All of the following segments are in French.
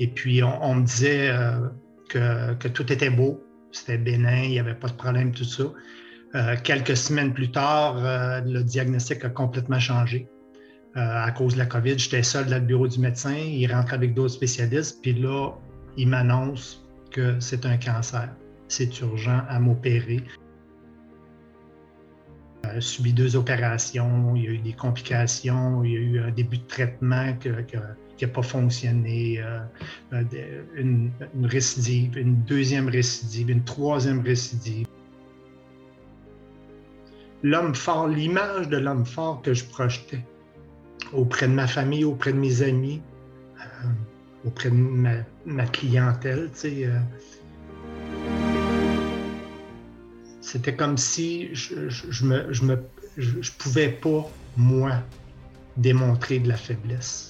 Et puis, on, me disait que, que, tout était beau, c'était bénin, il n'y avait pas de problème, tout ça. quelques semaines plus tard, le diagnostic a complètement changé. à cause de la COVID, j'étais seul dans le bureau du médecin, il rentre avec d'autres spécialistes, puis là, il m'annonce que c'est un cancer. C'est urgent à m'opérer. Euh, subi deux opérations, il y a eu des complications, il y a eu un début de traitement qui n'a pas fonctionné, euh, euh, une, récidive, une deuxième récidive, une troisième récidive. L'homme fort, l'image de l'homme fort que je projetais auprès de ma famille, auprès de mes amis, auprès de ma, clientèle. Euh. c'était comme si je, je, je, me, pouvais pas, moi, démontrer de la faiblesse.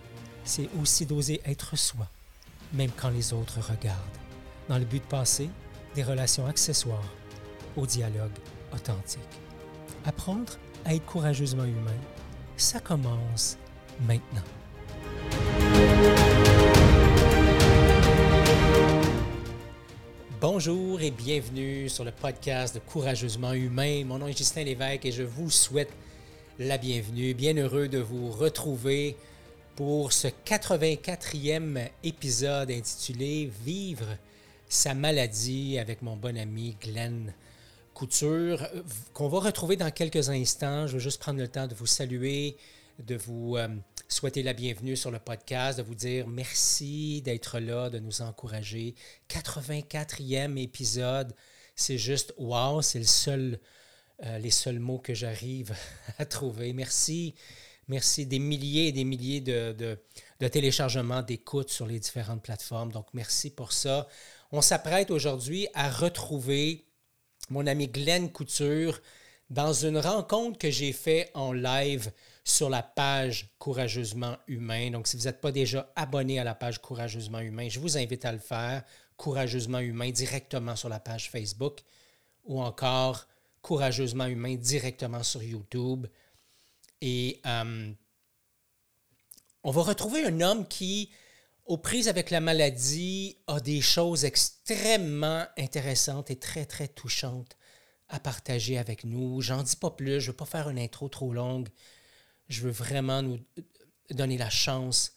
C'est aussi d'oser être soi, même quand les autres regardent, dans le but de passer des relations accessoires au dialogue authentique. Apprendre à être courageusement humain, ça commence maintenant. Bonjour et bienvenue sur le podcast de Courageusement Humain. Mon nom est Justin Lévesque et je vous souhaite la bienvenue. Bien heureux de vous retrouver pour ce 84e épisode intitulé Vivre sa maladie avec mon bon ami Glenn Couture, qu'on va retrouver dans quelques instants. Je veux juste prendre le temps de vous saluer, de vous euh, souhaiter la bienvenue sur le podcast, de vous dire merci d'être là, de nous encourager. 84e épisode, c'est juste wow, c'est le seul, euh, les seuls mots que j'arrive à trouver. Merci, merci des milliers et des milliers de, téléchargements, d'écoutes sur les différentes plateformes. Donc merci pour ça. On s'apprête aujourd'hui à retrouver mon ami Glenn Couture dans une rencontre que j'ai fait en live sur la page Courageusement Humain. Donc, si vous n'êtes pas déjà abonné à la page Courageusement Humain, je vous invite à le faire. Courageusement Humain directement sur la page Facebook ou encore Courageusement Humain directement sur YouTube. Et euh, on va retrouver un homme qui, aux prises avec la maladie, a des choses extrêmement intéressantes et très, très touchantes à partager avec nous. J'en dis pas plus, je ne veux pas faire une intro trop longue je veux vraiment nous donner la chance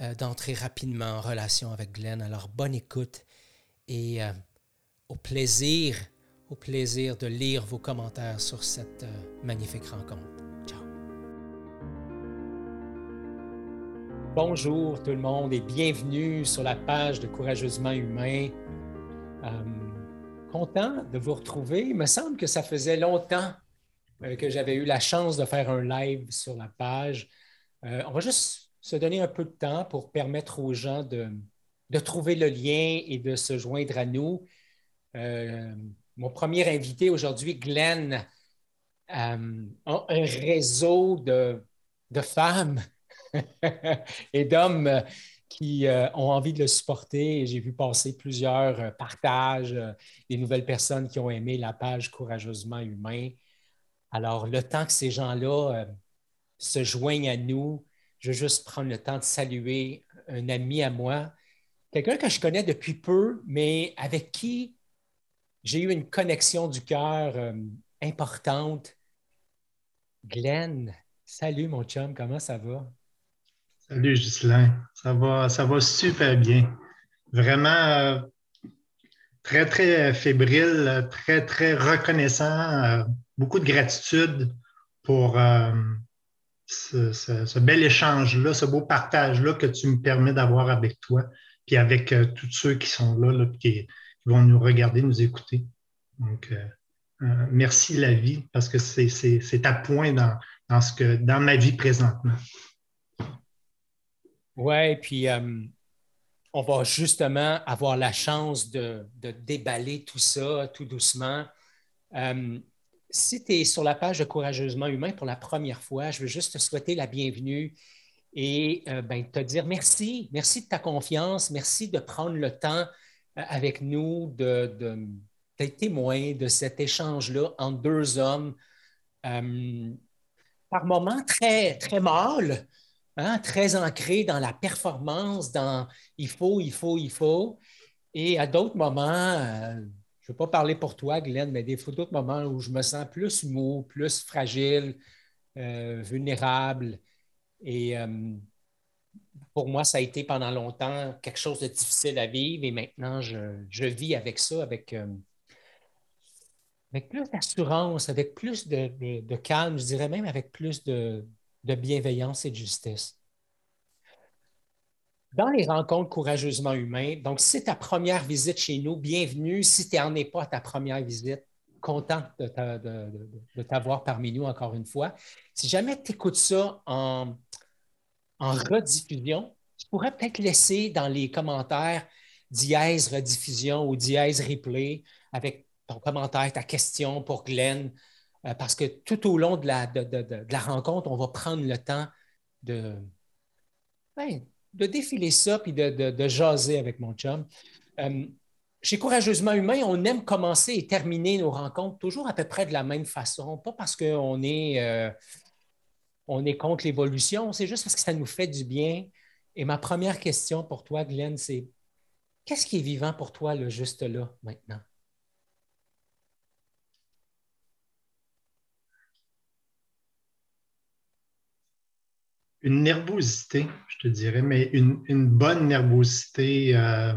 euh, d'entrer rapidement en relation avec Glenn. Alors, bonne écoute et euh, au plaisir, au plaisir de lire vos commentaires sur cette euh, magnifique rencontre. Bonjour tout le monde et bienvenue sur la page de Courageusement Humain. content de vous retrouver. Il me semble que ça faisait longtemps euh, que j'avais eu la chance de faire un live sur la page. Euh, on va juste se donner un peu de temps pour permettre aux gens de, trouver le lien et de se joindre à nous. Euh, mon premier invité aujourd'hui, Glenn, a un réseau de, femmes et d'hommes qui ont envie de le supporter. J'ai vu passer plusieurs partages, des nouvelles personnes qui ont aimé la page Courageusement Humain. Alors, le temps que ces gens-là euh, se joignent à nous, je veux juste prendre le temps de saluer un ami à moi, quelqu'un que je connais depuis peu, mais avec qui j'ai eu une connexion du cœur euh, importante. Glenn, salut mon chum, comment ça va? Salut Ghislain, ça va, ça va super bien. Vraiment euh, très, très fébrile, très, très reconnaissant beaucoup de gratitude pour euh, ce, bel échange-là, ce beau partage-là que tu me permets d'avoir avec toi, puis avec euh, tous ceux qui sont là, qui, vont nous regarder, nous écouter. Donc, euh, merci la vie, parce que c'est à point dans, ce que, dans ma vie présentement. Oui, puis on va justement avoir la chance de, déballer tout ça tout doucement. si tu es sur la page de Courageusement Humain pour la première fois, je veux juste te souhaiter la bienvenue et ben, te dire merci. Merci de ta confiance. Merci de prendre le temps avec nous de d'être témoin de cet échange-là entre deux hommes, euh, par moments très, très mâles, hein, très ancrés dans la performance, dans il faut, il faut, il faut. Et à d'autres moments, euh, je ne veux pas parler pour toi, Glenn, mais des d'autres moments où je me sens plus mou, plus fragile, euh, vulnérable. Et pour moi, ça a été pendant longtemps quelque chose de difficile à vivre et maintenant, je, vis avec ça, avec plus d'assurance, avec plus de, calme, je dirais même avec plus de, bienveillance et de justesse. Dans les rencontres courageusement humaines, donc si c'est ta première visite chez nous, bienvenue. Si tu n'en es pas à ta première visite, content de, t'avoir parmi nous encore une fois. Si jamais tu écoutes ça en, en rediffusion, tu pourrais peut-être laisser dans les commentaires dièse rediffusion ou dièse replay avec ton commentaire, ta question pour Glenn, euh, parce que tout au long de la, rencontre, on va prendre le temps de, ben, de défiler ça puis de, jaser avec mon chum. Euh, chez Courageusement Humain, on aime commencer et terminer nos rencontres toujours à peu près de la même façon, pas parce qu'on est, euh, est contre l'évolution, c'est juste parce que ça nous fait du bien. Et ma première question pour toi, Glenn, c'est qu'est-ce qui est vivant pour toi, le juste là, maintenant? Une nervosité, je te dirais, mais une, bonne nervosité, euh,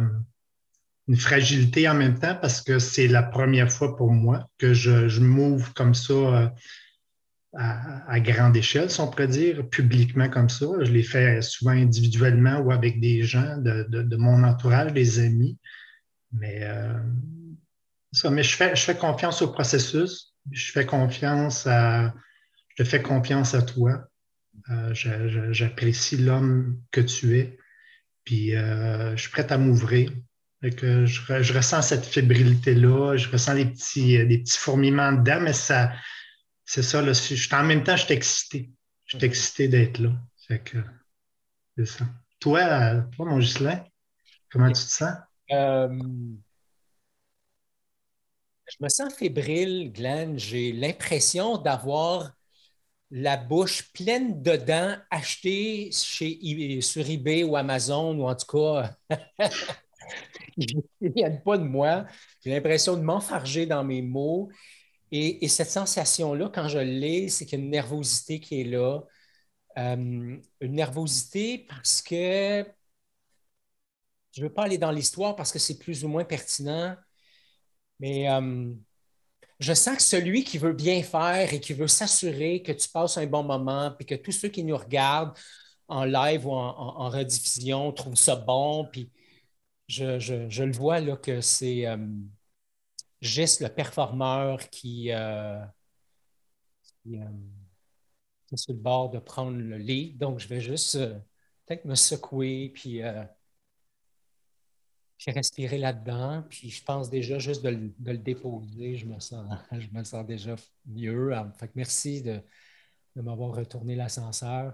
une fragilité en même temps parce que c'est la première fois pour moi que je, m'ouvre comme ça euh, à, grande échelle, si on pourrait dire, publiquement comme ça. Je l'ai fait souvent individuellement ou avec des gens de, mon entourage, des amis. Mais, euh, ça, mais je, fais, je fais confiance au processus. Je fais confiance à, je te fais confiance à toi. Euh, j'apprécie l'homme que tu es. Puis euh, je suis prêt à m'ouvrir. Je, je, ressens cette fébrilité-là, je ressens les petits, euh, des petits fourmillements dedans, mais ça, c'est ça. Là, je, en même temps, je suis excité. Je suis excité d'être là. que, c'est ça. Toi, toi, mon Gislain, comment tu te sens? je me sens fébrile, Glenn. J'ai l'impression d'avoir la bouche pleine de dents achetées chez, sur eBay ou Amazon, ou en tout cas, il n'y a pas de moi. J'ai l'impression de m'enfarger dans mes mots. Et, cette sensation-là, quand je l'ai, c'est qu'il y a une nervosité qui est là. Euh, une nervosité parce que je ne veux pas aller dans l'histoire parce que c'est plus ou moins pertinent, mais euh, je sens que celui qui veut bien faire et qui veut s'assurer que tu passes un bon moment, puis que tous ceux qui nous regardent en live ou en, rediffusion trouvent ça bon, puis je, le vois là que c'est euh, juste le performeur qui, euh, euh, est sur le bord de prendre le lit. Donc, je vais juste peut-être me secouer, puis j'ai respiré là-dedans, puis je pense déjà juste de le, déposer, je me, sens, je me sens déjà mieux. Ah, fait merci de, m'avoir retourné l'ascenseur.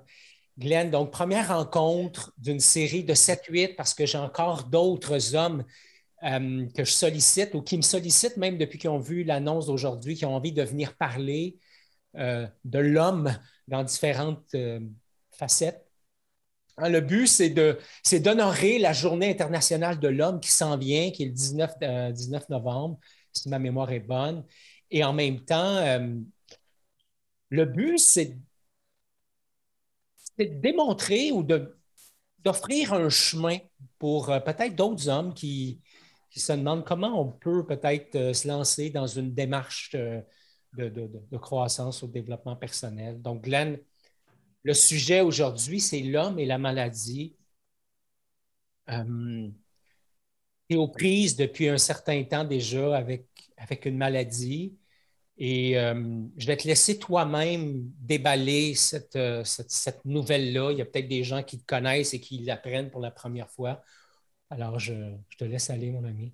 Glenn, donc première rencontre d'une série de 7-8 parce que j'ai encore d'autres hommes euh, que je sollicite ou qui me sollicitent même depuis qu'ils ont vu l'annonce d'aujourd'hui, qui ont envie de venir parler euh, de l'homme dans différentes euh, facettes. Hein, le but, c'est d'honorer la Journée internationale de l'homme qui s'en vient, qui est le 19, euh, novembre, si ma mémoire est bonne. Et en même temps, euh, le but, c'est de démontrer ou d'offrir un chemin pour euh, peut-être d'autres hommes qui, se demandent comment on peut peut-être se lancer dans une démarche de, de, croissance ou de développement personnel. Donc, Glenn, le sujet aujourd'hui, c'est l'homme et la maladie. Euh, et aux prises depuis un certain temps déjà avec, avec une maladie. Et euh, je vais te laisser toi-même déballer cette, euh, cette, nouvelle-là. Il y a peut-être des gens qui te connaissent et qui l'apprennent pour la première fois. Alors, je, te laisse aller, mon ami.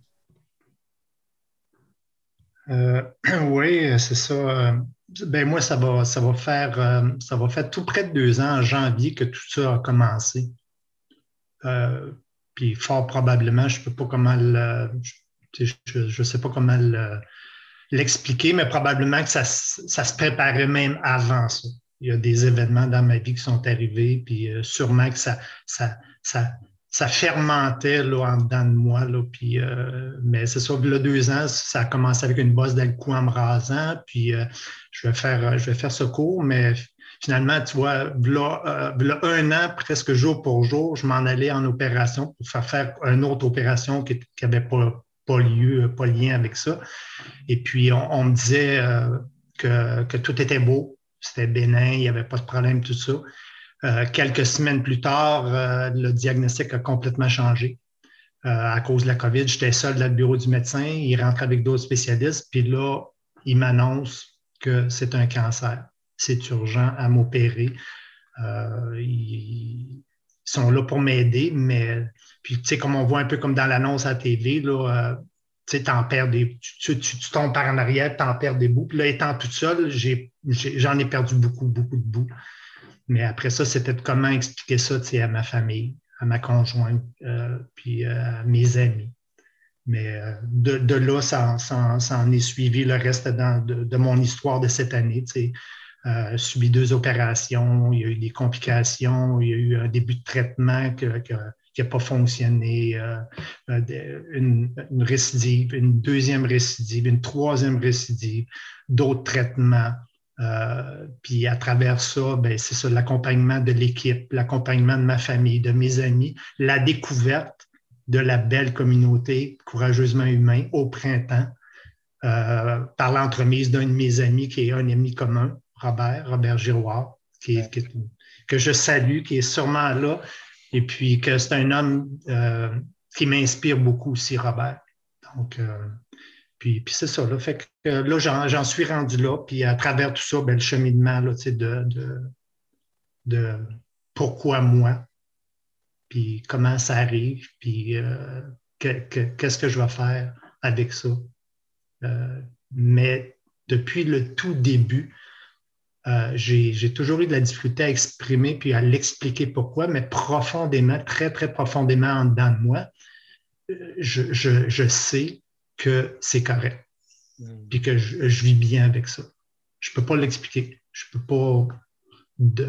Oui, c'est ça. Ben moi, ça va, ça va faire ça va faire tout près de deux ans en janvier que tout ça a commencé. puis fort probablement, je ne sais pas comment le, je, sais pas comment le, l'expliquer, mais probablement que ça, se préparait même avant ça. Il y a des événements dans ma vie qui sont arrivés, puis euh, sûrement que ça, ça, ça, fermentait là, en dedans de moi. Là, puis, euh, mais c'est ça, là, deux ans, ça a commencé avec une bosse dans le cou en me rasant, puis euh, je, vais faire, je vais faire ce cours, mais finalement, tu vois, là, un an, presque jour pour jour, je m'en allais en opération pour faire faire une autre opération qui n'avait pas pas, lieu, pas lien avec ça. Et puis, on, me disait euh, que, tout était beau, c'était bénin, il n'y avait pas de problème, tout ça. Euh, quelques semaines plus tard, euh, le diagnostic a complètement changé. à cause de la COVID, j'étais seul dans le bureau du médecin, il rentre avec d'autres spécialistes, puis là, il m'annonce que c'est un cancer. C'est urgent à m'opérer. ils sont là pour m'aider, mais puis, tu sais, comme on voit un peu comme dans l'annonce à la TV, là, euh, tu perds des, tu, tombes par en arrière, tu en perds des bouts. Puis là, étant toute seule, j'en ai, perdu beaucoup, beaucoup de bouts. Mais après ça, c'était comment expliquer ça à ma famille, à ma conjointe, euh, puis euh, à mes amis. Mais de, là, ça, en est suivi le reste de, mon histoire de cette année. Sais. subi deux opérations, il y a eu des complications, il y a eu un début de traitement qui n'a pas fonctionné, euh, euh, une, récidive, une deuxième récidive, une troisième récidive, d'autres traitements. Euh, puis à travers ça, ben, c'est ça, l'accompagnement de l'équipe, l'accompagnement de ma famille, de mes amis, la découverte de la belle communauté courageusement humain au printemps, par l'entremise d'un de mes amis qui est un ami commun, Robert, Robert Giroir, qui, que je salue, qui est sûrement là et puis que c'est un homme euh, qui m'inspire beaucoup aussi, Robert. Donc, euh, puis, c'est ça. Là, fait que là, j'en suis rendu là. Puis à travers tout ça, ben, le cheminement là, de, de, de pourquoi moi, puis comment ça arrive, puis euh, qu'est-ce que je vais faire avec ça. mais depuis le tout début, euh, j'ai toujours eu de la difficulté à exprimer puis à l'expliquer pourquoi, mais profondément, très, très profondément en dedans de moi, euh, je, sais que c'est correct. Hmm. Puis que je, vis bien avec ça. Je ne peux pas l'expliquer. Je ne peux pas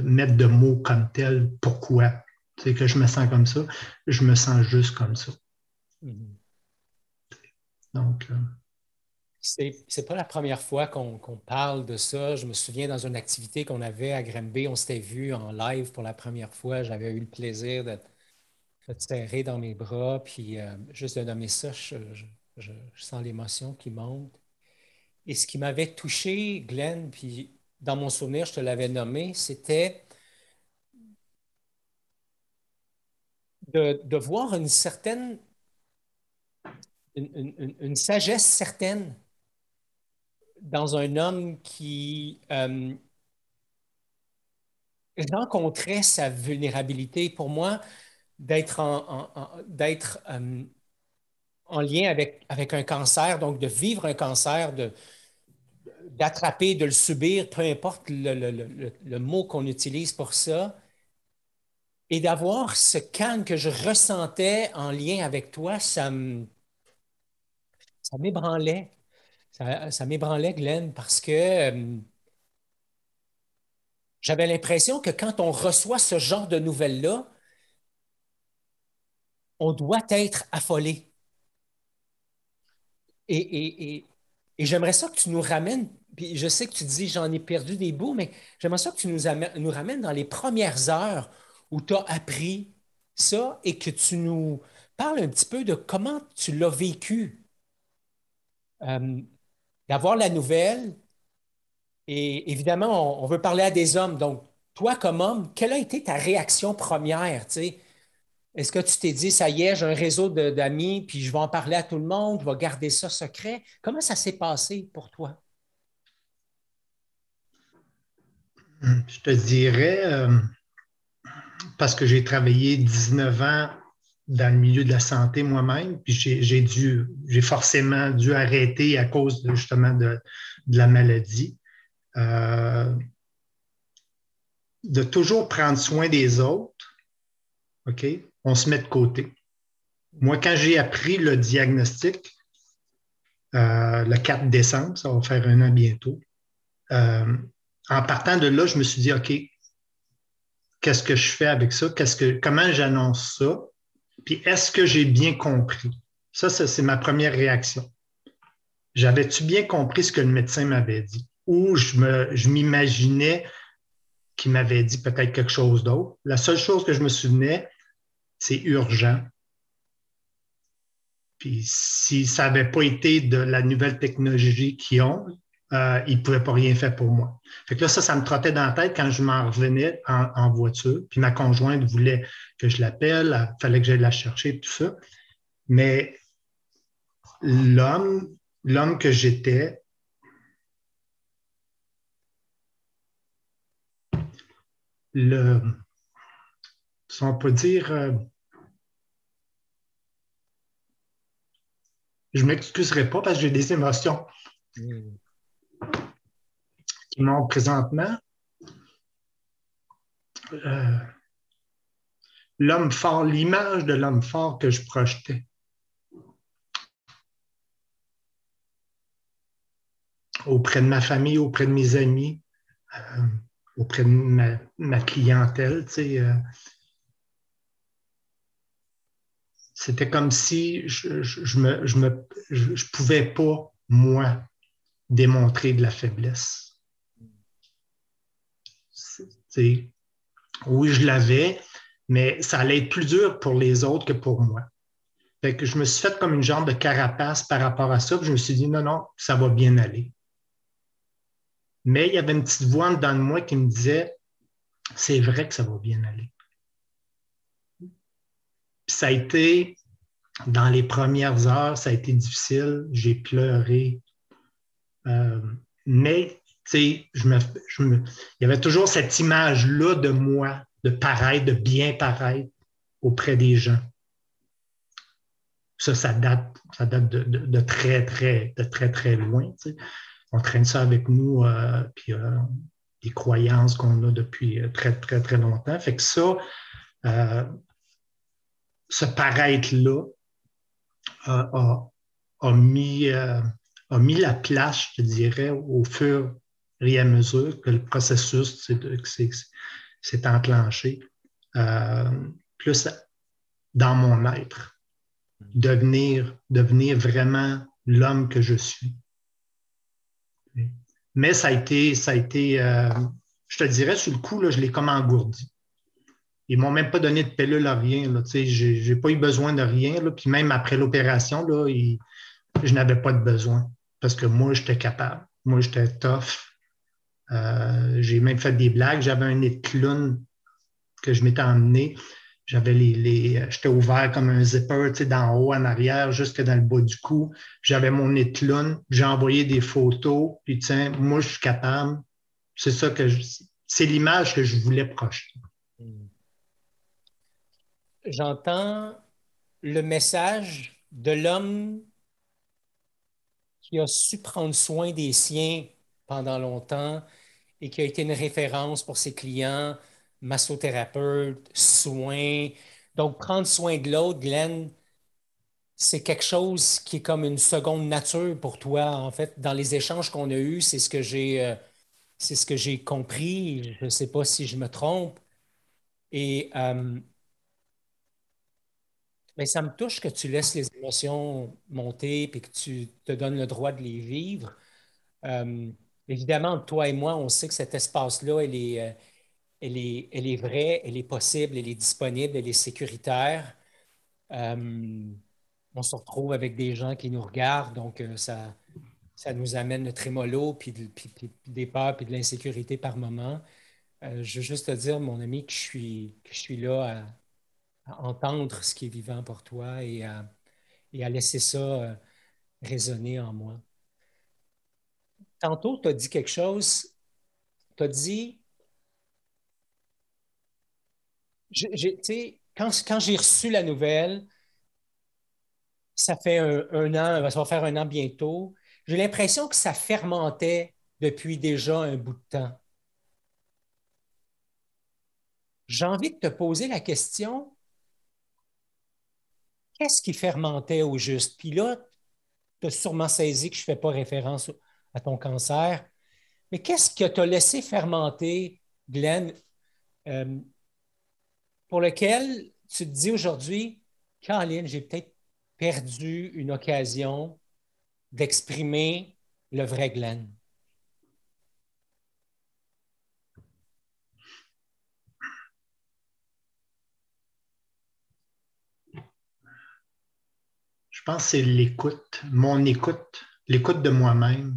mettre de mots comme tel pourquoi. C'est que je me sens comme ça. Je me sens juste comme ça. Hmm. Donc. Euh, c'est pas la première fois qu'on parle de ça. Je me souviens dans une activité qu'on avait à Granby, on s'était vu en live pour la première fois. J'avais eu le plaisir de te serrer dans mes bras, puis euh, juste de nommer ça, je, sens l'émotion qui monte. Et ce qui m'avait touché, Glenn, puis dans mon souvenir, je te l'avais nommé, c'était de, voir une certaine, une sagesse certaine dans un homme qui euh, rencontrait sa vulnérabilité. Pour moi, d'être en, d'être, euh, en lien avec, avec un cancer, donc de vivre un cancer, d'attraper, de le subir, peu importe le, mot qu'on utilise pour ça, et d'avoir ce calme que je ressentais en lien avec toi, ça, ça m'ébranlait. Ça, m'ébranlait, Glenn, parce que euh, j'avais l'impression que quand on reçoit ce genre de nouvelles-là, on doit être affolé. Et, j'aimerais ça que tu nous ramènes, puis je sais que tu dis j'en ai perdu des bouts, mais j'aimerais ça que tu nous, nous ramènes dans les premières heures où tu as appris ça et que tu nous parles un petit peu de comment tu l'as vécu. Euh, d'avoir la nouvelle. Et évidemment, on, veut parler à des hommes. Donc, toi, comme homme, quelle a été ta réaction première? Est-ce que tu t'es dit, ça y est, j'ai un réseau d'amis, puis je vais en parler à tout le monde, je vais garder ça secret? Comment ça s'est passé pour toi? Je te dirais, euh, parce que j'ai travaillé 19 ans dans le milieu de la santé moi-même, puis j'ai dû, j'ai forcément dû arrêter à cause justement de, la maladie. Euh, de toujours prendre soin des autres, OK? On se met de côté. Moi, quand j'ai appris le diagnostic, euh, le 4 décembre, ça va faire un an bientôt, euh, en partant de là, je me suis dit, OK, qu'est-ce que je fais avec ça? Qu'est-ce que, comment j'annonce ça? Puis est-ce que j'ai bien compris? Ça, c'est ma première réaction. J'avais-tu bien compris ce que le médecin m'avait dit? Ou je m'imaginais qu'il m'avait dit peut-être quelque chose d'autre? La seule chose que je me souvenais, c'est urgent. Puis si ça n'avait pas été de la nouvelle technologie qu'ils ont, euh, ils ne pouvaient pas rien faire pour moi. Fait que là, ça, ça me trottait dans la tête quand je m'en revenais en, voiture. Puis ma conjointe voulait que je l'appelle, il fallait que j'aille la chercher, tout ça. Mais l'homme, l'homme que j'étais, le, si on peut dire, euh, je ne m'excuserai pas parce que j'ai des émotions. Hmm qui montre présentement. Euh, l'homme fort, l'image de l'homme fort que je projetais. Auprès de ma famille, auprès de mes amis, euh, auprès de ma, clientèle, euh, c'était comme si je ne je, me, je pouvais pas, moi, démontrer de la faiblesse oui, je l'avais, mais ça allait être plus dur pour les autres que pour moi. Je me suis fait comme une genre de carapace par rapport à ça. je me suis dit, non, non, ça va bien aller. Mais il y avait une petite voix dans moi qui me disait, c'est vrai que ça va bien aller. Ça a été, dans les premières heures, ça a été difficile. J'ai pleuré. Euh, mais je me, il y avait toujours cette image-là de moi, de paraître, de bien paraître auprès des gens. Ça, ça date, ça date de, très, très, de très, très loin. On traîne ça avec nous, euh, puis euh, des croyances qu'on a depuis très, très, très longtemps. Fait que ça, ce paraître-là a, mis, a mis la place, je dirais, au fur et à mesure que le processus s'est enclenché, euh, plus dans mon être, devenir, devenir vraiment l'homme que je suis. Mais ça a été, ça a été euh, je te dirais, sur le coup, là, je l'ai comme engourdi. Ils m'ont même pas donné de pilule à rien. Je n'ai pas eu besoin de rien. Là, puis même après l'opération, je n'avais pas de besoin parce que moi, j'étais capable. Moi, j'étais tough. Euh, j'ai même fait des blagues. J'avais un nez de clown que je m'étais emmené. J'avais les, j'étais ouvert comme un zipper, d'en haut en arrière, jusque dans le bas du cou. J'avais mon nez de clown. J'ai envoyé des photos. Puis tiens, moi, je suis capable. C'est ça que c'est l'image que je voulais projeter. J'entends le message de l'homme qui a su prendre soin des siens pendant longtemps et qui a été une référence pour ses clients, massothérapeute, soins. Donc, prendre soin de l'autre, Glenn, c'est quelque chose qui est comme une seconde nature pour toi. En fait, dans les échanges qu'on a eus, c'est ce que j'ai euh, ce compris. Je ne sais pas si je me trompe. Et euh, mais ça me touche que tu laisses les émotions monter et que tu te donnes le droit de les vivre. Euh, Évidemment, toi et moi, on sait que cet espace-là, elle est, euh, elle est, elle est vraie, elle est possible, elle est disponible, elle est sécuritaire. Euh, on se retrouve avec des gens qui nous regardent, donc ça, ça nous amène le trémolo, puis, puis, des peurs, puis de l'insécurité par moment. je veux juste te dire, mon ami, que je suis, que je suis là à, entendre ce qui est vivant pour toi et à, laisser ça résonner en moi tantôt, tu as dit quelque chose. Tu as dit quand, quand j'ai reçu la nouvelle, ça fait un, an, ça va faire un an bientôt, j'ai l'impression que ça fermentait depuis déjà un bout de temps. J'ai envie de te poser la question, qu'est-ce qui fermentait au juste? Puis là, tu as sûrement saisi que je ne fais pas référence à ton cancer, mais qu'est-ce qui t'a laissé fermenter, Glenn, euh, pour lequel tu te dis aujourd'hui, Caroline, j'ai peut-être perdu une occasion d'exprimer le vrai Glenn? Pense que c'est l'écoute, mon écoute, l'écoute de moi-même.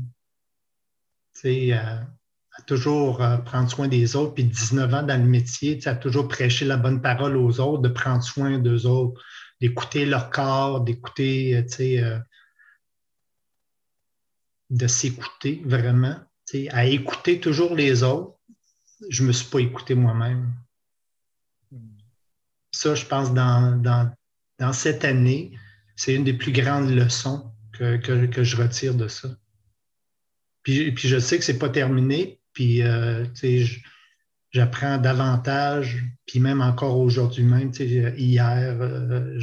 C'est euh, toujours euh, prendre soin des autres, puis 19 ans dans le métier, tu sais, à toujours prêcher la bonne parole aux autres, de prendre soin d'eux autres, d'écouter leur corps, d'écouter, euh, tu sais, de s'écouter vraiment, à écouter toujours les autres. Je ne me suis pas écouté moi-même. Ça, je pense, dans, dans, cette année, c'est une des plus grandes leçons que, je retire de ça. Puis, puis, je sais que ce n'est pas terminé, puis euh, j'apprends davantage, puis même encore aujourd'hui même, hier, euh,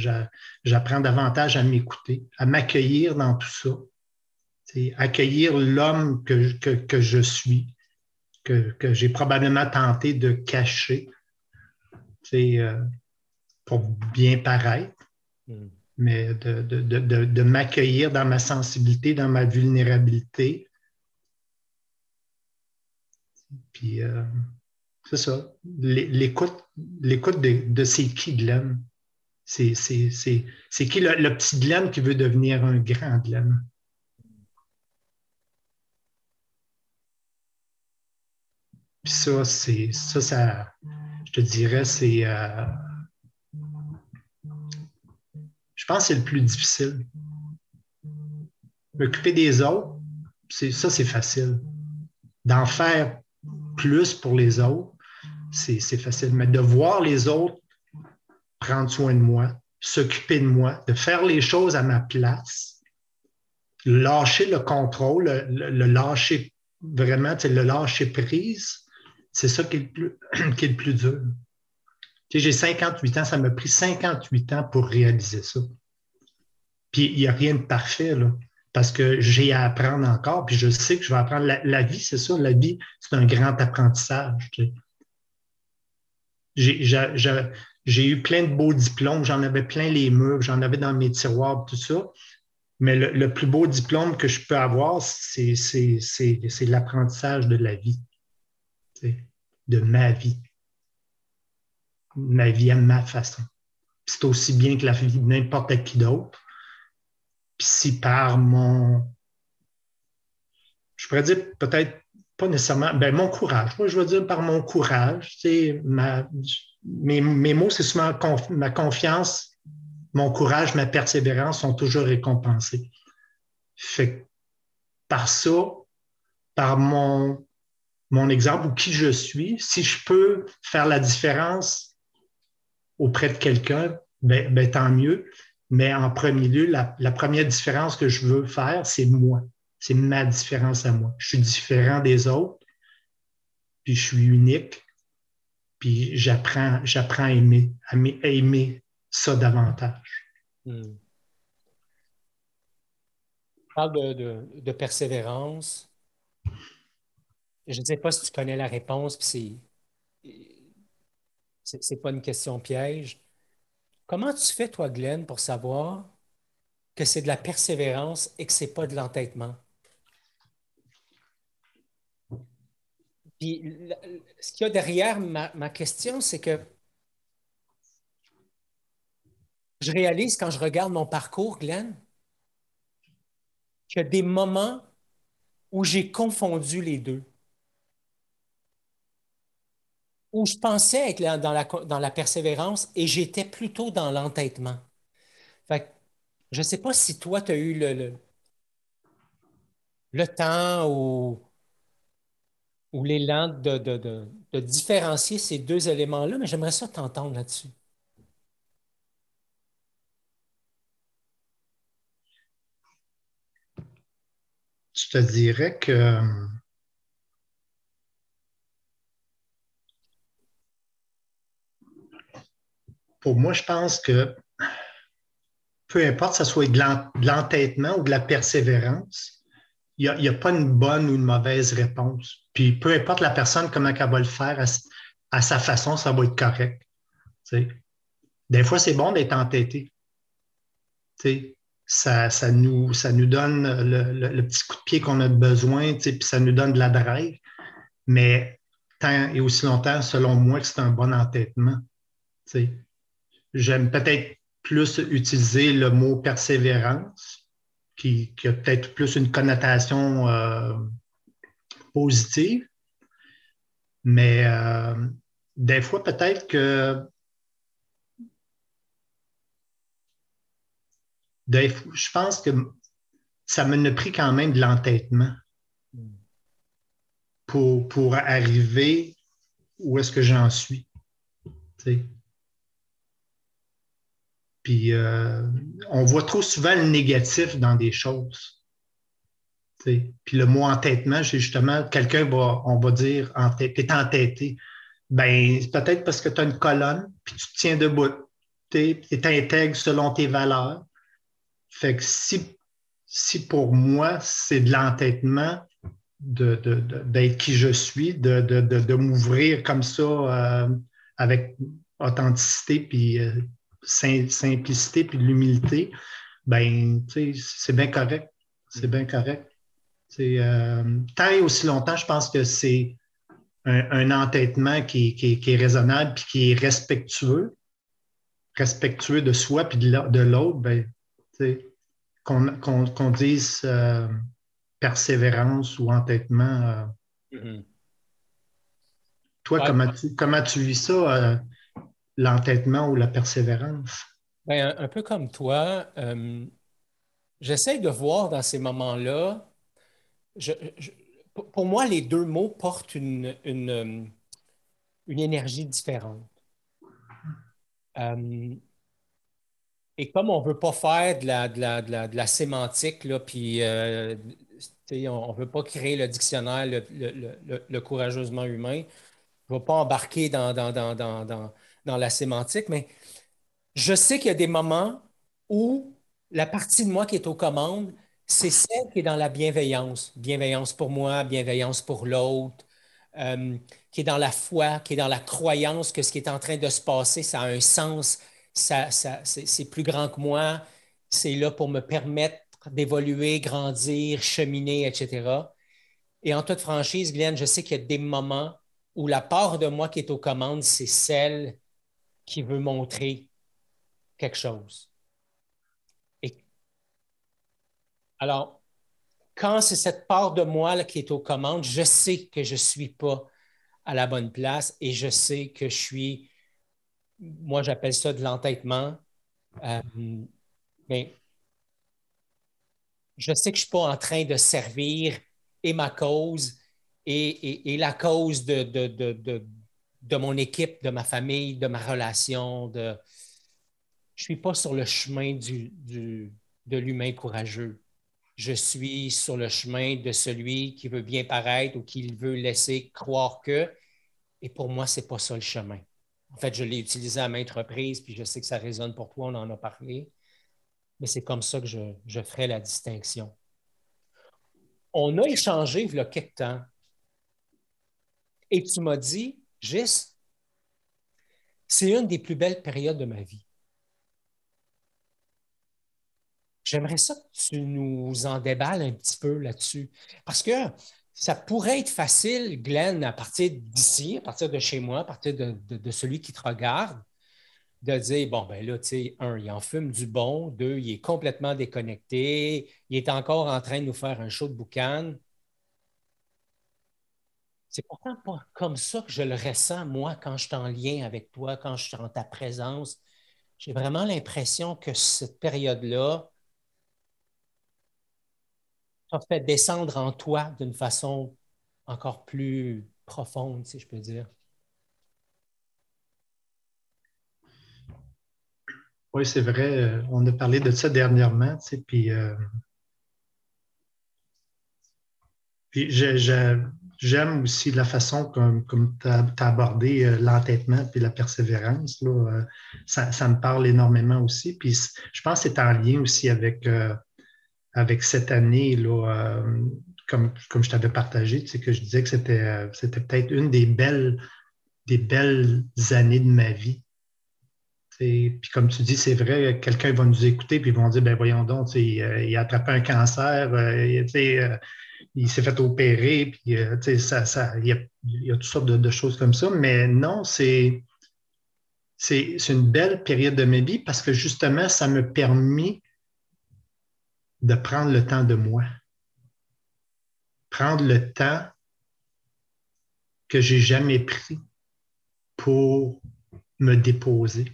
j'apprends davantage à m'écouter, à m'accueillir dans tout ça, accueillir l'homme que, je suis, que, j'ai probablement tenté de cacher euh, pour bien paraître, hmm. Mais de, de, de, de m'accueillir dans ma sensibilité, dans ma vulnérabilité. Puis, euh, c'est ça. L'écoute, de, de c'est qui Glenn? C'est, qui le, le, petit Glenn qui veut devenir un grand Glenn? Puis ça, c'est ça, ça, je te dirais, c'est. Euh, pense que c'est le plus difficile. M'occuper des autres, ça, c'est facile. D'en faire plus pour les autres, c'est facile. Mais de voir les autres prendre soin de moi, s'occuper de moi, de faire les choses à ma place, lâcher le contrôle, le, le lâcher vraiment, le lâcher prise, c'est ça qui est, le plus, dur. J'ai 58 ans, ça m'a pris 58 ans pour réaliser ça. Puis il n'y a rien de parfait, là, parce que j'ai à apprendre encore, puis je sais que je vais apprendre. La, vie, c'est ça, la vie, c'est un grand apprentissage. J'ai eu plein de beaux diplômes, j'en avais plein les murs, j'en avais dans mes tiroirs, tout ça. Mais le, plus beau diplôme que je peux avoir, c'est l'apprentissage de la vie de ma vie. Ma vie à ma façon. C'est aussi bien que la vie de n'importe qui d'autre. Puis si par mon, je pourrais dire peut-être pas nécessairement, ben mon courage. Moi, je veux dire par mon courage. Ma, mes, mes mots, c'est souvent ma confiance, mon courage, ma persévérance sont toujours récompensés. Fait par ça, par mon, mon exemple ou qui je suis, si je peux faire la différence auprès de quelqu'un, ben, ben tant mieux. Mais en premier lieu, la, première différence que je veux faire, c'est moi. C'est ma différence à moi. Je suis différent des autres, puis je suis unique, puis j'apprends, j'apprends à aimer, à aimer ça davantage. Hmm. parle de persévérance, je ne sais pas si tu connais la réponse, puis c'est, c'est pas une question piège. Comment tu fais, toi, Glenn, pour savoir que c'est de la persévérance et que c'est pas de l'entêtement? Puis, ce qu'il y a derrière ma, ma question, c'est que je réalise quand je regarde mon parcours, Glenn, qu'il y a des moments où j'ai confondu les deux. Où je pensais être dans la, dans la persévérance et j'étais plutôt dans l'entêtement. Fait je ne sais pas si toi, tu as eu le, temps ou l'élan de, de, différencier ces deux éléments-là, mais j'aimerais ça t'entendre là-dessus. Je te dirais que moi, je pense que peu importe que ce soit de l'entêtement ou de la persévérance, il n'y a, pas une bonne ou une mauvaise réponse. Puis peu importe la personne, comment elle va le faire à, sa façon, ça va être correct. Des fois, c'est bon d'être entêté. Ça, ça, nous, ça nous donne le, petit coup de pied qu'on a besoin, puis ça nous donne de la drive. Mais tant et aussi longtemps, selon moi, que c'est un bon entêtement. J'aime peut-être plus utiliser le mot persévérance, qui, a peut-être plus une connotation euh, positive. Mais euh, des fois, peut-être que je pense que ça me pris quand même de l'entêtement pour, pour arriver où est-ce que j'en suis. Puis euh, on voit trop souvent le négatif dans des choses. Puis le mot entêtement, c'est justement quelqu'un va, on va dire, tu es entêté. Ben, peut-être parce que tu as une colonne, puis tu te tiens debout. Tu intègre selon tes valeurs. Fait que si, si pour moi, c'est de l'entêtement d'être de, qui je suis, de, m'ouvrir comme ça euh, avec authenticité puis euh, simplicité puis de l'humilité, ben, c'est bien correct. C'est bien correct. Euh, tant et aussi longtemps, je pense que c'est un, entêtement qui, est raisonnable puis qui est respectueux, respectueux de soi puis de l'autre, ben, qu'on dise euh, persévérance ou entêtement. Euh. Mm-hmm. Toi, comment, tu, comment tu vis ça? L'entêtement ou la persévérance? Ben, un, peu comme toi, euh, j'essaie de voir dans ces moments-là, pour moi, les deux mots portent une, une, euh, énergie différente. Euh, et comme on ne veut pas faire de la, de la, sémantique, là, puis on ne veut pas créer le dictionnaire, le, courageusement humain, je ne vais pas embarquer dans, dans dans la sémantique, mais je sais qu'il y a des moments où la partie de moi qui est aux commandes, c'est celle qui est dans la bienveillance. Bienveillance pour moi, bienveillance pour l'autre, euh, qui est dans la foi, qui est dans la croyance que ce qui est en train de se passer, ça a un sens, ça, c'est plus grand que moi, c'est là pour me permettre d'évoluer, grandir, cheminer, etc. Et en toute franchise, Glenn, je sais qu'il y a des moments où la part de moi qui est aux commandes, c'est celle qui veut montrer quelque chose. Et alors, quand c'est cette part de moi qui est aux commandes, je sais que je ne suis pas à la bonne place et je sais que je suis, moi j'appelle ça de l'entêtement, euh, mais je sais que je ne suis pas en train de servir et ma cause et, la cause de, de mon équipe, de ma famille, de ma relation. De... Je ne suis pas sur le chemin du, de l'humain courageux. Je suis sur le chemin de celui qui veut bien paraître ou qui veut laisser croire que. Et pour moi, ce n'est pas ça le chemin. En fait, je l'ai utilisé à maintes reprises, puis je sais que ça résonne pour toi, on en a parlé. Mais c'est comme ça que je, je ferai la distinction. On a échangé il y a quelques temps. Et tu m'as dit, Gis, c'est une des plus belles périodes de ma vie. J'aimerais ça que tu nous en déballes un petit peu là-dessus. Parce que ça pourrait être facile, Glenn, à partir d'ici, à partir de chez moi, à partir de, celui qui te regarde, de dire, bon, ben là, tu sais, un, il en fume du bon, deux, il est complètement déconnecté, il est encore en train de nous faire un show de boucan. C'est pourtant pas comme ça que je le ressens, moi, quand je suis en lien avec toi, quand je suis en ta présence. J'ai vraiment l'impression que cette période-là t'a fait descendre en toi d'une façon encore plus profonde, si je peux dire. Oui, c'est vrai. On a parlé de ça dernièrement, tu sais, puis, euh, puis j'aime aussi la façon comme, comme tu as, abordé euh, l'entêtement puis la persévérance. Là, ça, ça, me parle énormément aussi. Puis je pense que c'est en lien aussi avec, avec cette année, là, comme, comme je t'avais partagé, que je disais que c'était, peut-être une des belles, des belles années de ma vie puis comme tu dis, c'est vrai, quelqu'un va nous écouter puis ils vont dire, ben voyons donc, il, a attrapé un cancer, euh, euh, il s'est fait opérer, puis euh, ça, ça, il, y a, toutes sortes de, choses comme ça. Mais non, c'est, c'est, une belle période de ma vie parce que justement, ça me permet de prendre le temps de moi. Prendre le temps que j'ai jamais pris pour me déposer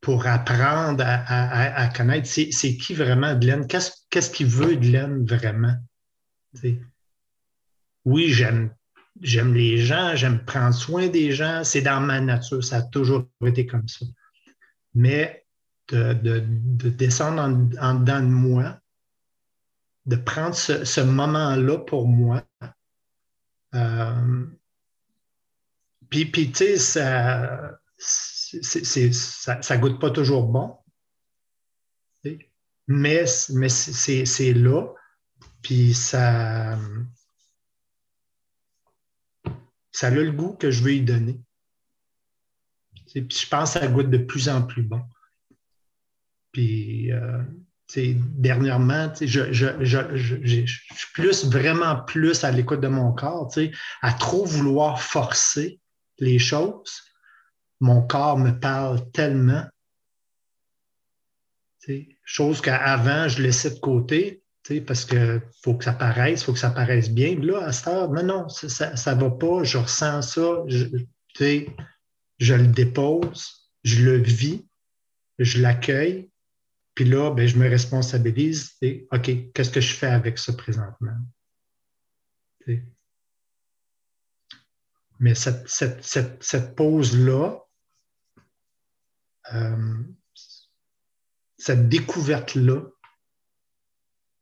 pour apprendre à, connaître. C'est qui vraiment Glenn, qu'est-ce qu'il veut Glenn vraiment? Oui, j'aime les gens, j'aime prendre soin des gens, c'est dans ma nature, ça a toujours été comme ça. Mais de, descendre en, dedans de moi, de prendre ce, moment-là pour moi, euh, tu sais, ça ça, ça goûte pas toujours bon, mais, mais c'est là, puis ça, ça a le goût que je veux y donner. Puis je pense que ça goûte de plus en plus bon. Puis dernièrement, je, suis plus, vraiment plus à l'écoute de mon corps, à trop vouloir forcer les choses mon corps me parle tellement. Chose qu'avant, je laissais de côté, parce qu'il faut que ça paraisse, il faut que ça paraisse bien. Là, à cette heure, non, non, ça ne va pas, je ressens ça, je, le dépose, je le vis, je l'accueille, puis là, ben, je me responsabilise. Et, OK, qu'est-ce que je fais avec ça présentement? Mais cette pause-là, euh, cette découverte-là,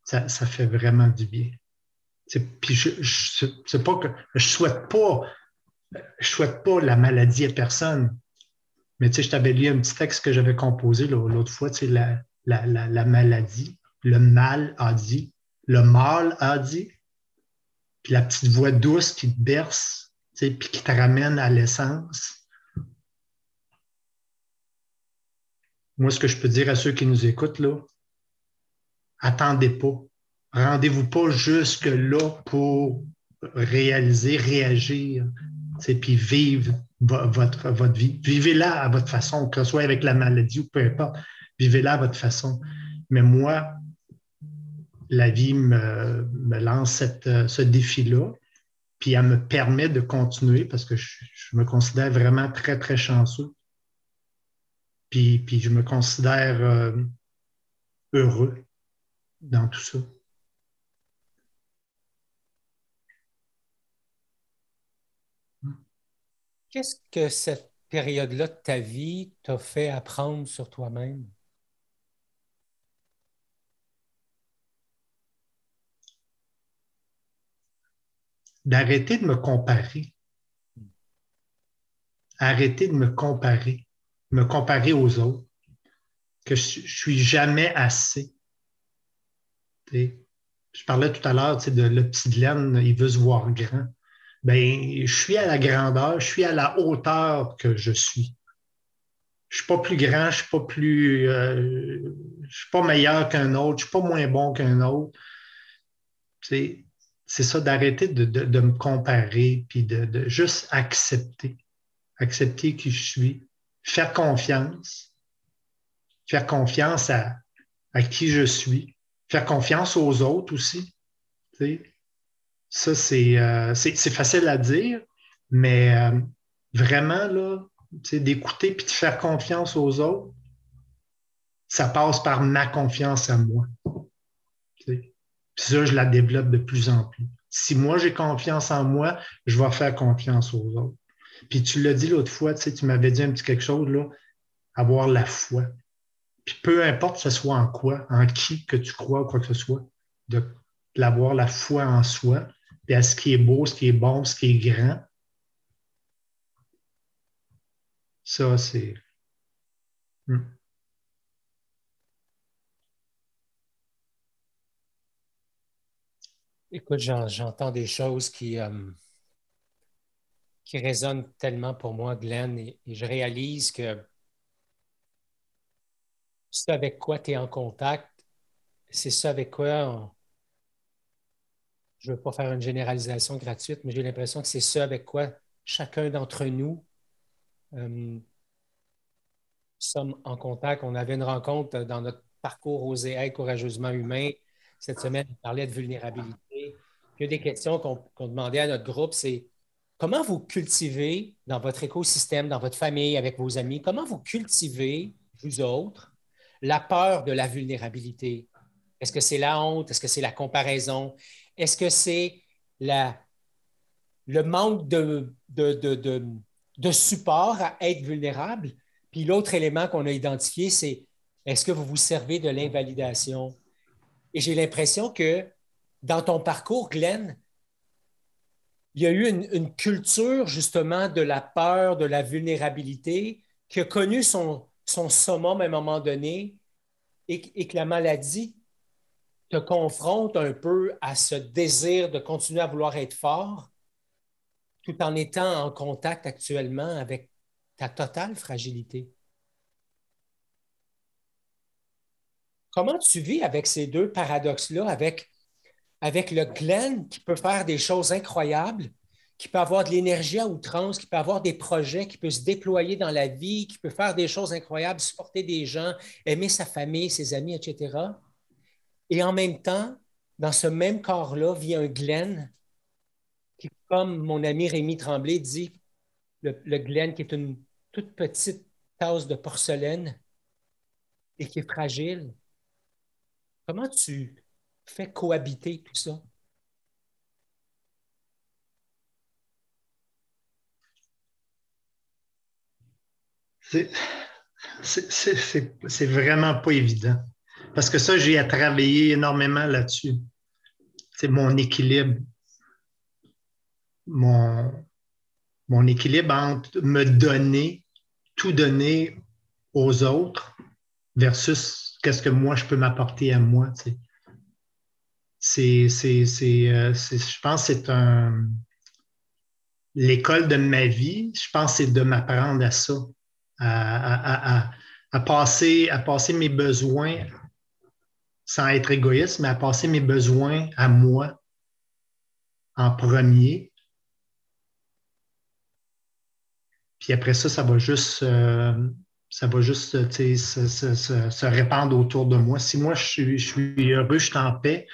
ça, fait vraiment du bien. Puis je, je, je souhaite pas, souhaite pas la maladie à personne. Mais je t'avais lu un petit texte que j'avais composé l'autre fois, la, la, la, maladie, le mal a dit, le mal a dit, puis la petite voix douce qui te berce, puis qui te ramène à l'essence. Moi, ce que je peux dire à ceux qui nous écoutent, là, attendez pas. Rendez-vous pas jusque-là pour réaliser, réagir, puis vivre votre, votre vie. Vivez-la à votre façon, que ce soit avec la maladie ou peu importe. Vivez-la à votre façon. Mais moi, la vie me, lance ce défi-là, puis elle me permet de continuer parce que je me considère vraiment très, très chanceux puis, puis je me considère euh, heureux dans tout ça. Qu'est-ce que cette période-là de ta vie t'a fait apprendre sur toi-même? D'arrêter de me comparer. Arrêter de me comparer me comparer aux autres, que je, ne suis jamais assez. je parlais tout à l'heure de le petit Glenn, il veut se voir grand. Ben, je suis à la grandeur, je suis à la hauteur que je suis. Je ne suis pas plus grand, je ne suis pas plus. Euh, je suis pas meilleur qu'un autre, je ne suis pas moins bon qu'un autre. C'est ça, d'arrêter de, me comparer, puis de, de juste accepter. Accepter qui je suis, faire confiance, faire confiance à, qui je suis, faire confiance aux autres aussi. Ça, euh, c'est facile à dire, mais euh, vraiment, là, d'écouter puis de faire confiance aux autres, ça passe par ma confiance à moi. Puis ça, je la développe de plus en plus. Si moi j'ai confiance en moi, je vais faire confiance aux autres. Puis tu l'as dit l'autre fois, tu, sais, tu m'avais dit un petit quelque chose, là, avoir la foi. Puis peu importe ce soit en quoi, en qui que tu crois ou quoi que ce soit, de l'avoir la foi en soi, puis à ce qui est beau, ce qui est bon, ce qui est grand. Ça, c'est. Hmm. Écoute, j'entends des choses qui, euh, qui résonnent tellement pour moi, Glenn, et, je réalise que ce avec quoi tu es en contact, c'est ça avec quoi je ne veux pas faire une généralisation gratuite, mais j'ai l'impression que c'est ça avec quoi chacun d'entre nous euh, sommes en contact. On avait une rencontre dans notre parcours Oser courageusement humain. Cette semaine, on parlait de vulnérabilité. Il y a des questions qu'on demandait à notre groupe, c'est comment vous cultivez dans votre écosystème, dans votre famille, avec vos amis, comment vous cultivez, vous autres, la peur de la vulnérabilité? Est-ce que c'est la honte? Est-ce que c'est la comparaison? Est-ce que c'est le manque de, de, support à être vulnérable? Puis l'autre élément qu'on a identifié, c'est est-ce que vous vous servez de l'invalidation? Et j'ai l'impression que dans ton parcours, Glenn, il y a eu une, culture justement de la peur, de la vulnérabilité, qui a connu son, son summum à un moment donné et, et que la maladie te confronte un peu à ce désir de continuer à vouloir être fort, tout en étant en contact actuellement avec ta totale fragilité. Comment tu vis avec ces deux paradoxes-là, avec, avec le Glenn qui peut faire des choses incroyables, qui peut avoir de l'énergie à outrance, qui peut avoir des projets, qui peut se déployer dans la vie, qui peut faire des choses incroyables, supporter des gens, aimer sa famille, ses amis, etc. Et en même temps, dans ce même corps-là vit un Glenn qui, comme mon ami Rémi Tremblay dit, le, le Glenn qui est une toute petite tasse de porcelaine et qui est fragile. Comment tu fais cohabiter tout ça? C'est vraiment pas évident. Parce que ça, j'ai à travailler énormément là-dessus. C'est mon équilibre. Mon équilibre entre me donner, tout donner aux autres versus qu'est-ce que moi je peux m'apporter à moi. C'est, euh, je pense que c'est un. L'école de ma vie, je pense c'est de m'apprendre à ça, à, à, passer, à passer mes besoins sans être égoïste, mais à passer mes besoins à moi en premier. Puis après ça, ça va juste, euh, ça va juste se, répandre autour de moi. Si moi, je suis, je suis heureux, je suis en paix,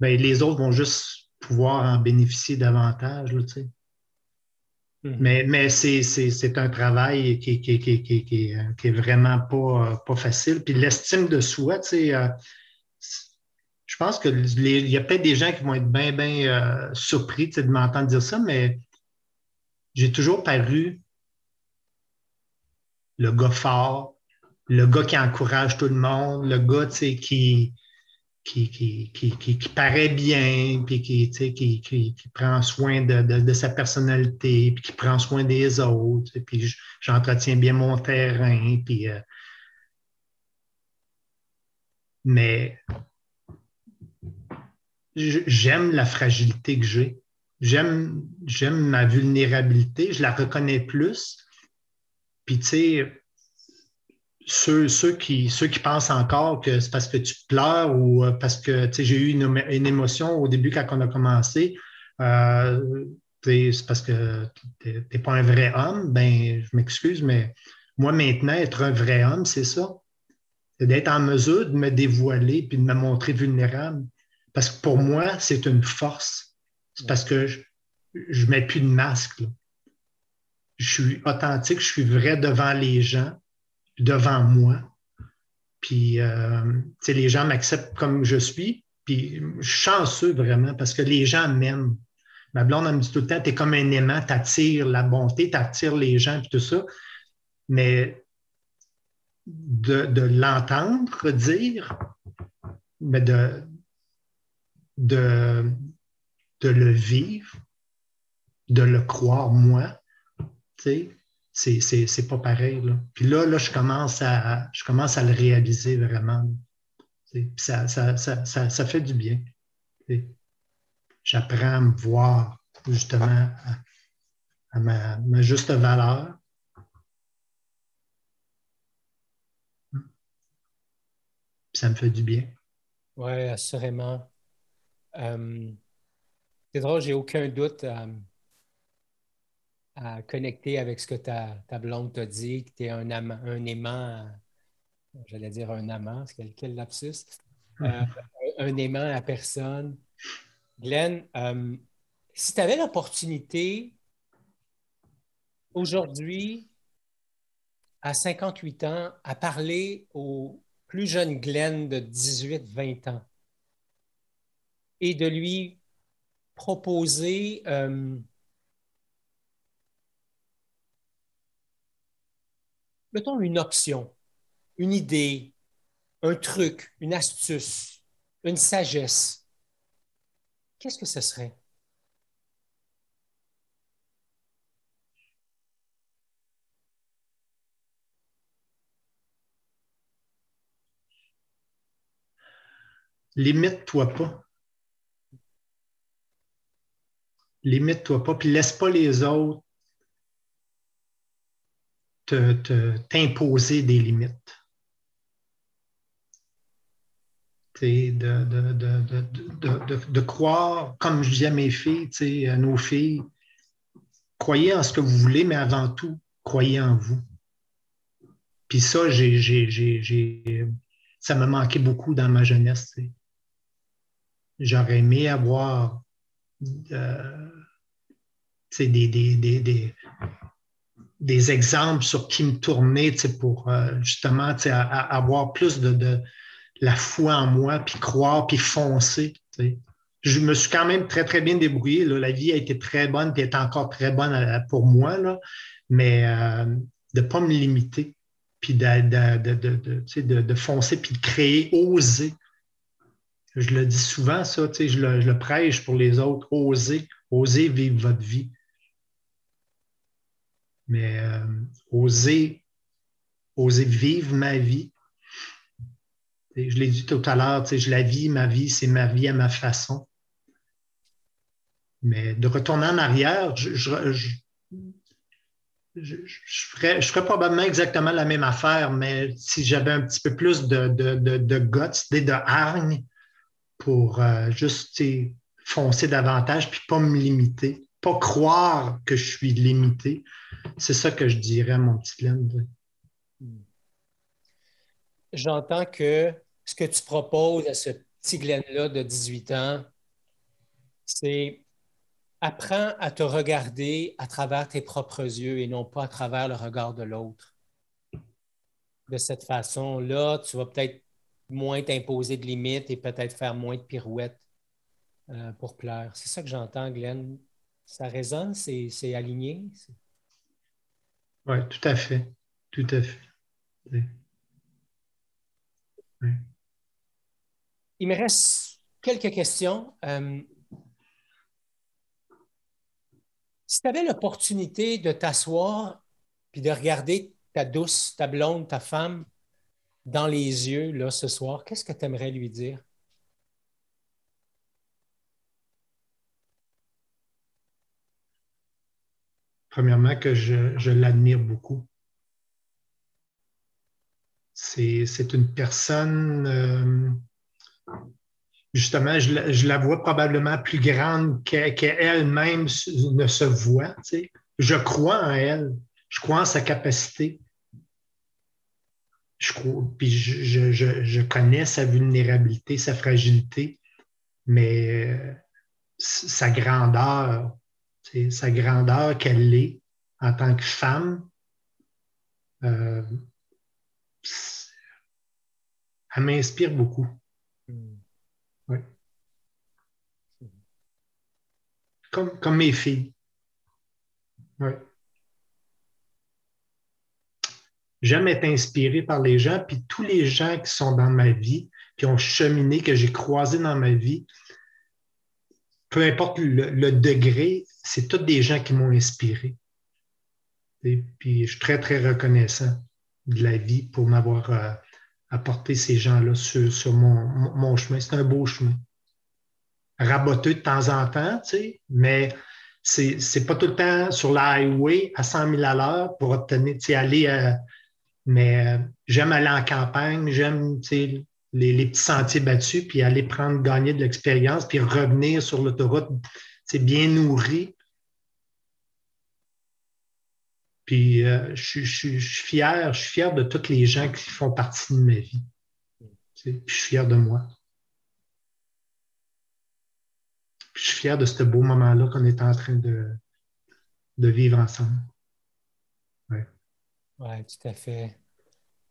bien, les autres vont juste pouvoir en bénéficier davantage. Là, mm-hmm. Mais, mais c'est un travail qui, qui, qui, qui, est vraiment pas, pas facile. Puis l'estime de soi, tu sais, euh, je pense qu'il y a peut-être des gens qui vont être bien, bien euh, surpris de m'entendre dire ça, mais j'ai toujours paru le gars fort, le gars qui encourage tout le monde, le gars qui, qui, qui, qui, paraît bien, puis qui, qui, prend soin de, sa personnalité, puis qui prend soin des autres, puis j'entretiens bien mon terrain. Euh, mais j'aime la fragilité que j'ai. J'aime, j'aime ma vulnérabilité, je la reconnais plus. Puis, tu sais, ceux, ceux, qui, ceux qui pensent encore que c'est parce que tu pleures ou euh, parce que j'ai eu une, émotion au début quand on a commencé, euh, c'est parce que tu n'es pas un vrai homme, ben je m'excuse, mais moi maintenant, être un vrai homme, c'est ça. C'est d'être en mesure de me dévoiler puis de me montrer vulnérable. Parce que pour moi, c'est une force. C'est parce que je ne mets plus de masque. Je suis authentique, je suis vrai devant les gens, devant moi. Puis, euh, les gens m'acceptent comme je suis. Puis chanceux vraiment parce que les gens m'aiment. Ma blonde, me dit tout le temps, tu es comme un aimant, tu attires la bonté, tu attires les gens, puis tout ça. Mais de, l'entendre dire, mais de, de, de le vivre, de le croire moi, tu sais, c'est pas pareil. Puis là, là, je commence à, je commence à le réaliser vraiment. Ça, ça, ça, ça, fait du bien. J'apprends à me voir justement à, ma, juste valeur. ça me fait du bien. Oui, assurément. Euh, c'est drôle, j'ai aucun doute à, connecter avec ce que ta, ta blonde t'a dit, que tu es un, un aimant j'allais dire un amant, quel, quel lapsus, euh, un aimant à personne. Glenn, euh, si tu avais l'opportunité aujourd'hui, à 58 ans, à parler au plus jeune Glenn de 18-20 ans et de lui proposer euh, mettons une option une idée, un truc, une astuce, une sagesse, qu'est-ce que ce serait? Limite-toi pas. Limite-toi pas, puis laisse pas les autres t'imposer des limites. de, croire, comme je dis à mes filles, à nos filles, croyez en ce que vous voulez, mais avant tout, croyez en vous. Puis ça, ça me manquait beaucoup dans ma jeunesse. J'aurais aimé avoir euh, des, des, exemples sur qui me tourner pour euh, justement avoir plus de, la foi en moi, puis croire, puis foncer. Je me suis quand même très, très bien débrouillé. La vie a été très bonne, puis est encore très bonne euh, pour moi, mais euh, de ne pas me limiter, puis de, de, foncer, puis de créer, oser. Je le dis souvent, ça, je le prêche pour les autres, oser, oser vivre votre vie. Mais euh, oser, oser vivre ma vie, je l'ai dit tout à l'heure, je la vis, ma vie, c'est ma vie à ma façon. Mais de retourner en arrière, je, ferais, probablement exactement la même affaire, mais si j'avais un petit peu plus de, de, de, de guts, de hargne pour euh, juste foncer davantage puis pas me limiter, pas croire que je suis limité. C'est ça que je dirais, mon petit Glenn. J'entends que ce que tu proposes à ce petit Glenn-là de 18 ans, c'est apprends à te regarder à travers tes propres yeux et non pas à travers le regard de l'autre. De cette façon-là, tu vas peut-être moins t'imposer de limites et peut-être faire moins de pirouettes euh, pour plaire. C'est ça que j'entends, Glenn. Ça résonne, c'est aligné? Oui, tout à fait. Tout à fait. Il me reste quelques questions. Euh, si tu avais l'opportunité de t'asseoir puis de regarder ta douce, ta blonde, ta femme dans les yeux là, ce soir, qu'est-ce que tu aimerais lui dire? Premièrement, que je, l'admire beaucoup. C'est une personne euh, justement, je, la vois probablement plus grande qu'elle-même ne se voit. Je crois en elle, je crois en sa capacité. Je crois, puis je, connais sa vulnérabilité, sa fragilité, mais euh, sa grandeur, sa grandeur qu'elle est en tant que femme. Euh, elle m'inspire beaucoup. Hmm. Oui. Comme, comme mes filles. Oui. J'aime être inspiré par les gens, puis tous les gens qui sont dans ma vie, qui ont cheminé, que j'ai croisé dans ma vie, peu importe le degré, c'est tous des gens qui m'ont inspiré. Et puis je suis très, très reconnaissant de la vie pour m'avoir euh, apporté ces gens-là sur, mon, chemin. C'est un beau chemin. Raboteux de temps en temps, tu sais, mais c'est n'est pas tout le temps sur la highway à 100 000 à l'heure pour obtenir, tu sais, aller. Euh, mais euh, j'aime aller en campagne, j'aime, tu sais, les, petits sentiers battus, puis aller prendre, gagner de l'expérience, puis revenir sur l'autoroute, c'est bien nourri. Puis euh, je, suis fier, je suis fier de tous les gens qui font partie de ma vie. Puis je suis fier de moi. je suis fier de ce beau moment-là qu'on est en train de, de vivre ensemble. Oui, ouais, tout à fait.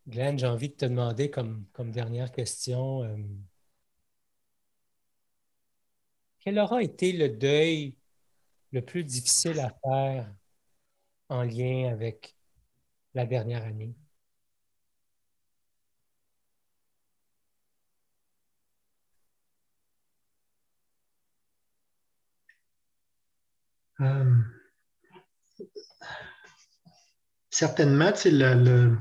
Glenn, j'ai envie de te demander comme, comme dernière question, euh, quel aura été le deuil le plus difficile à faire en lien avec la dernière année? Euh, certainement, le, le,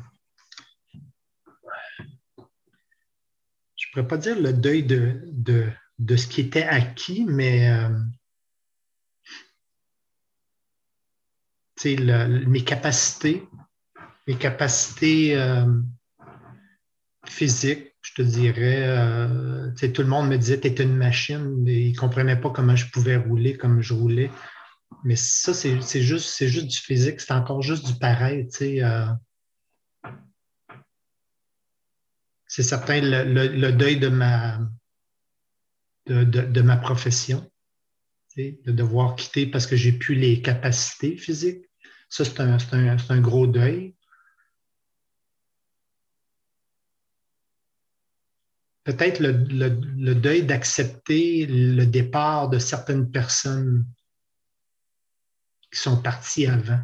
je ne pourrais pas dire le deuil de, de, ce qui était acquis, mais euh, mes capacités, mes capacités euh, physiques, je te dirais, euh, tout le monde me disait, tu es une machine, et ils ne comprenaient pas comment je pouvais rouler comme je roulais. Mais ça, c'est juste, juste du physique, c'est encore juste du pareil. Euh, c'est certain, le, deuil de ma, de, ma profession, de devoir quitter parce que j'ai plus les capacités physiques. Ça, c'est un, gros deuil. Peut-être le, deuil d'accepter le départ de certaines personnes qui sont parties avant.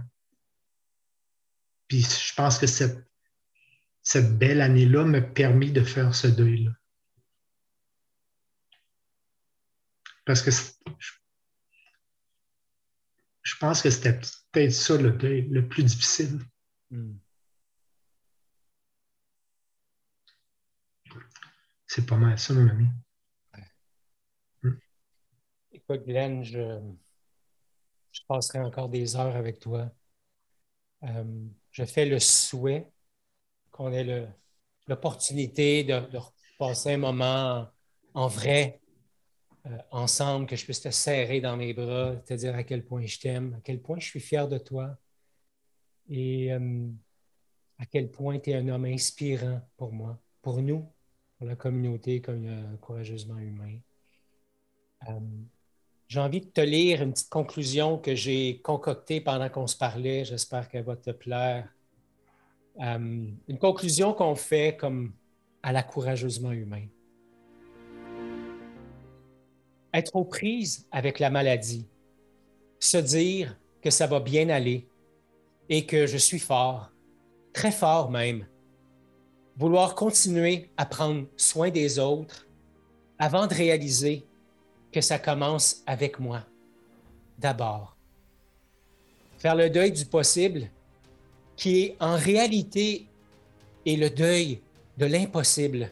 Puis je pense que cette, cette belle année-là m'a permis de faire ce deuil-là. Parce que je pense que c'était peut-être ça le deuil le plus difficile. Hmm. C'est pas mal ça, mon ami. Hmm. Écoute, Glenn, je, passerai encore des heures avec toi. Euh, je fais le souhait qu'on ait l'opportunité de, de, passer un moment en vrai ensemble, que je puisse te serrer dans mes bras, te dire à quel point je t'aime, à quel point je suis fier de toi et euh, à quel point tu es un homme inspirant pour moi, pour nous, pour la communauté comme euh, courageusement humain. j'ai envie de te lire une petite conclusion que j'ai concoctée pendant qu'on se parlait. J'espère qu'elle va te plaire. Euh, une conclusion qu'on fait comme à la courageusement humain. Être aux prises avec la maladie, se dire que ça va bien aller et que je suis fort, très fort même. Vouloir continuer à prendre soin des autres avant de réaliser que ça commence avec moi, d'abord. Faire le deuil du possible qui est en réalité est le deuil de l'impossible.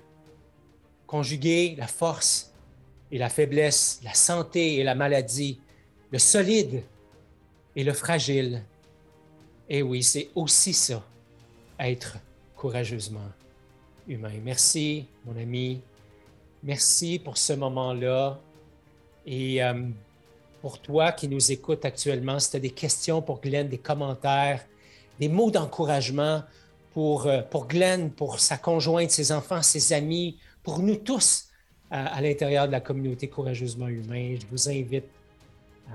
Conjuguer la force et la faiblesse, la santé et la maladie, le solide et le fragile. Et oui, c'est aussi ça, être courageusement humain. Merci, mon ami. Merci pour ce moment-là. Et euh, pour toi qui nous écoutes actuellement, si tu as des questions pour Glenn, des commentaires, des mots d'encouragement pour, euh, pour Glenn, pour sa conjointe, ses enfants, ses amis, pour nous tous à, l'intérieur de la communauté courageusement humain. Je vous invite euh,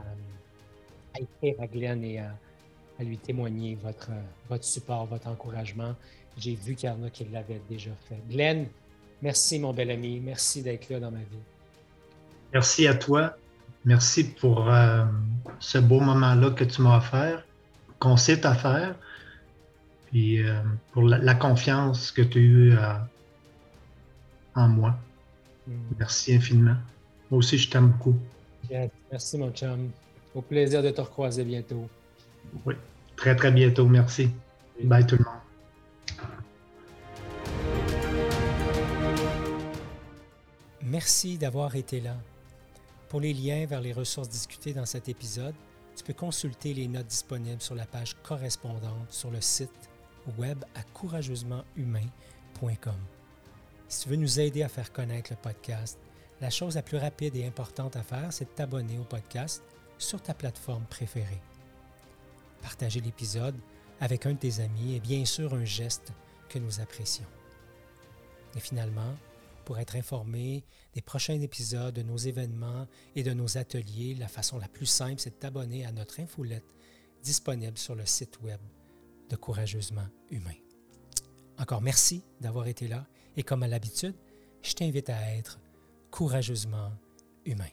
à, écrire à Glenn et à, lui témoigner votre, votre support, votre encouragement. J'ai vu qu'il y en a qui l'avaient déjà fait. Glenn, merci mon bel ami. Merci d'être là dans ma vie. Merci à toi. Merci pour euh, ce beau moment-là que tu m'as offert, qu'on sait faire, puis euh, pour la, confiance que tu as eue en moi. Merci infiniment. Moi aussi, je t'aime beaucoup. Merci, mon chum. Au plaisir de te recroiser bientôt. Oui, très, très bientôt. Merci. Bye tout le monde. Merci d'avoir été là. Pour les liens vers les ressources discutées dans cet épisode, tu peux consulter les notes disponibles sur la page correspondante sur le site web à courageusementhumain.com. Si tu veux nous aider à faire connaître le podcast, la chose la plus rapide et importante à faire, c'est de t'abonner au podcast sur ta plateforme préférée. Partager l'épisode avec un de tes amis est bien sûr un geste que nous apprécions. Et finalement, pour être informé des prochains épisodes, de nos événements et de nos ateliers, la façon la plus simple, c'est de t'abonner à notre infolette disponible sur le site web de Courageusement Humain. Encore merci d'avoir été là et comme à l'habitude, je t'invite à être courageusement humain.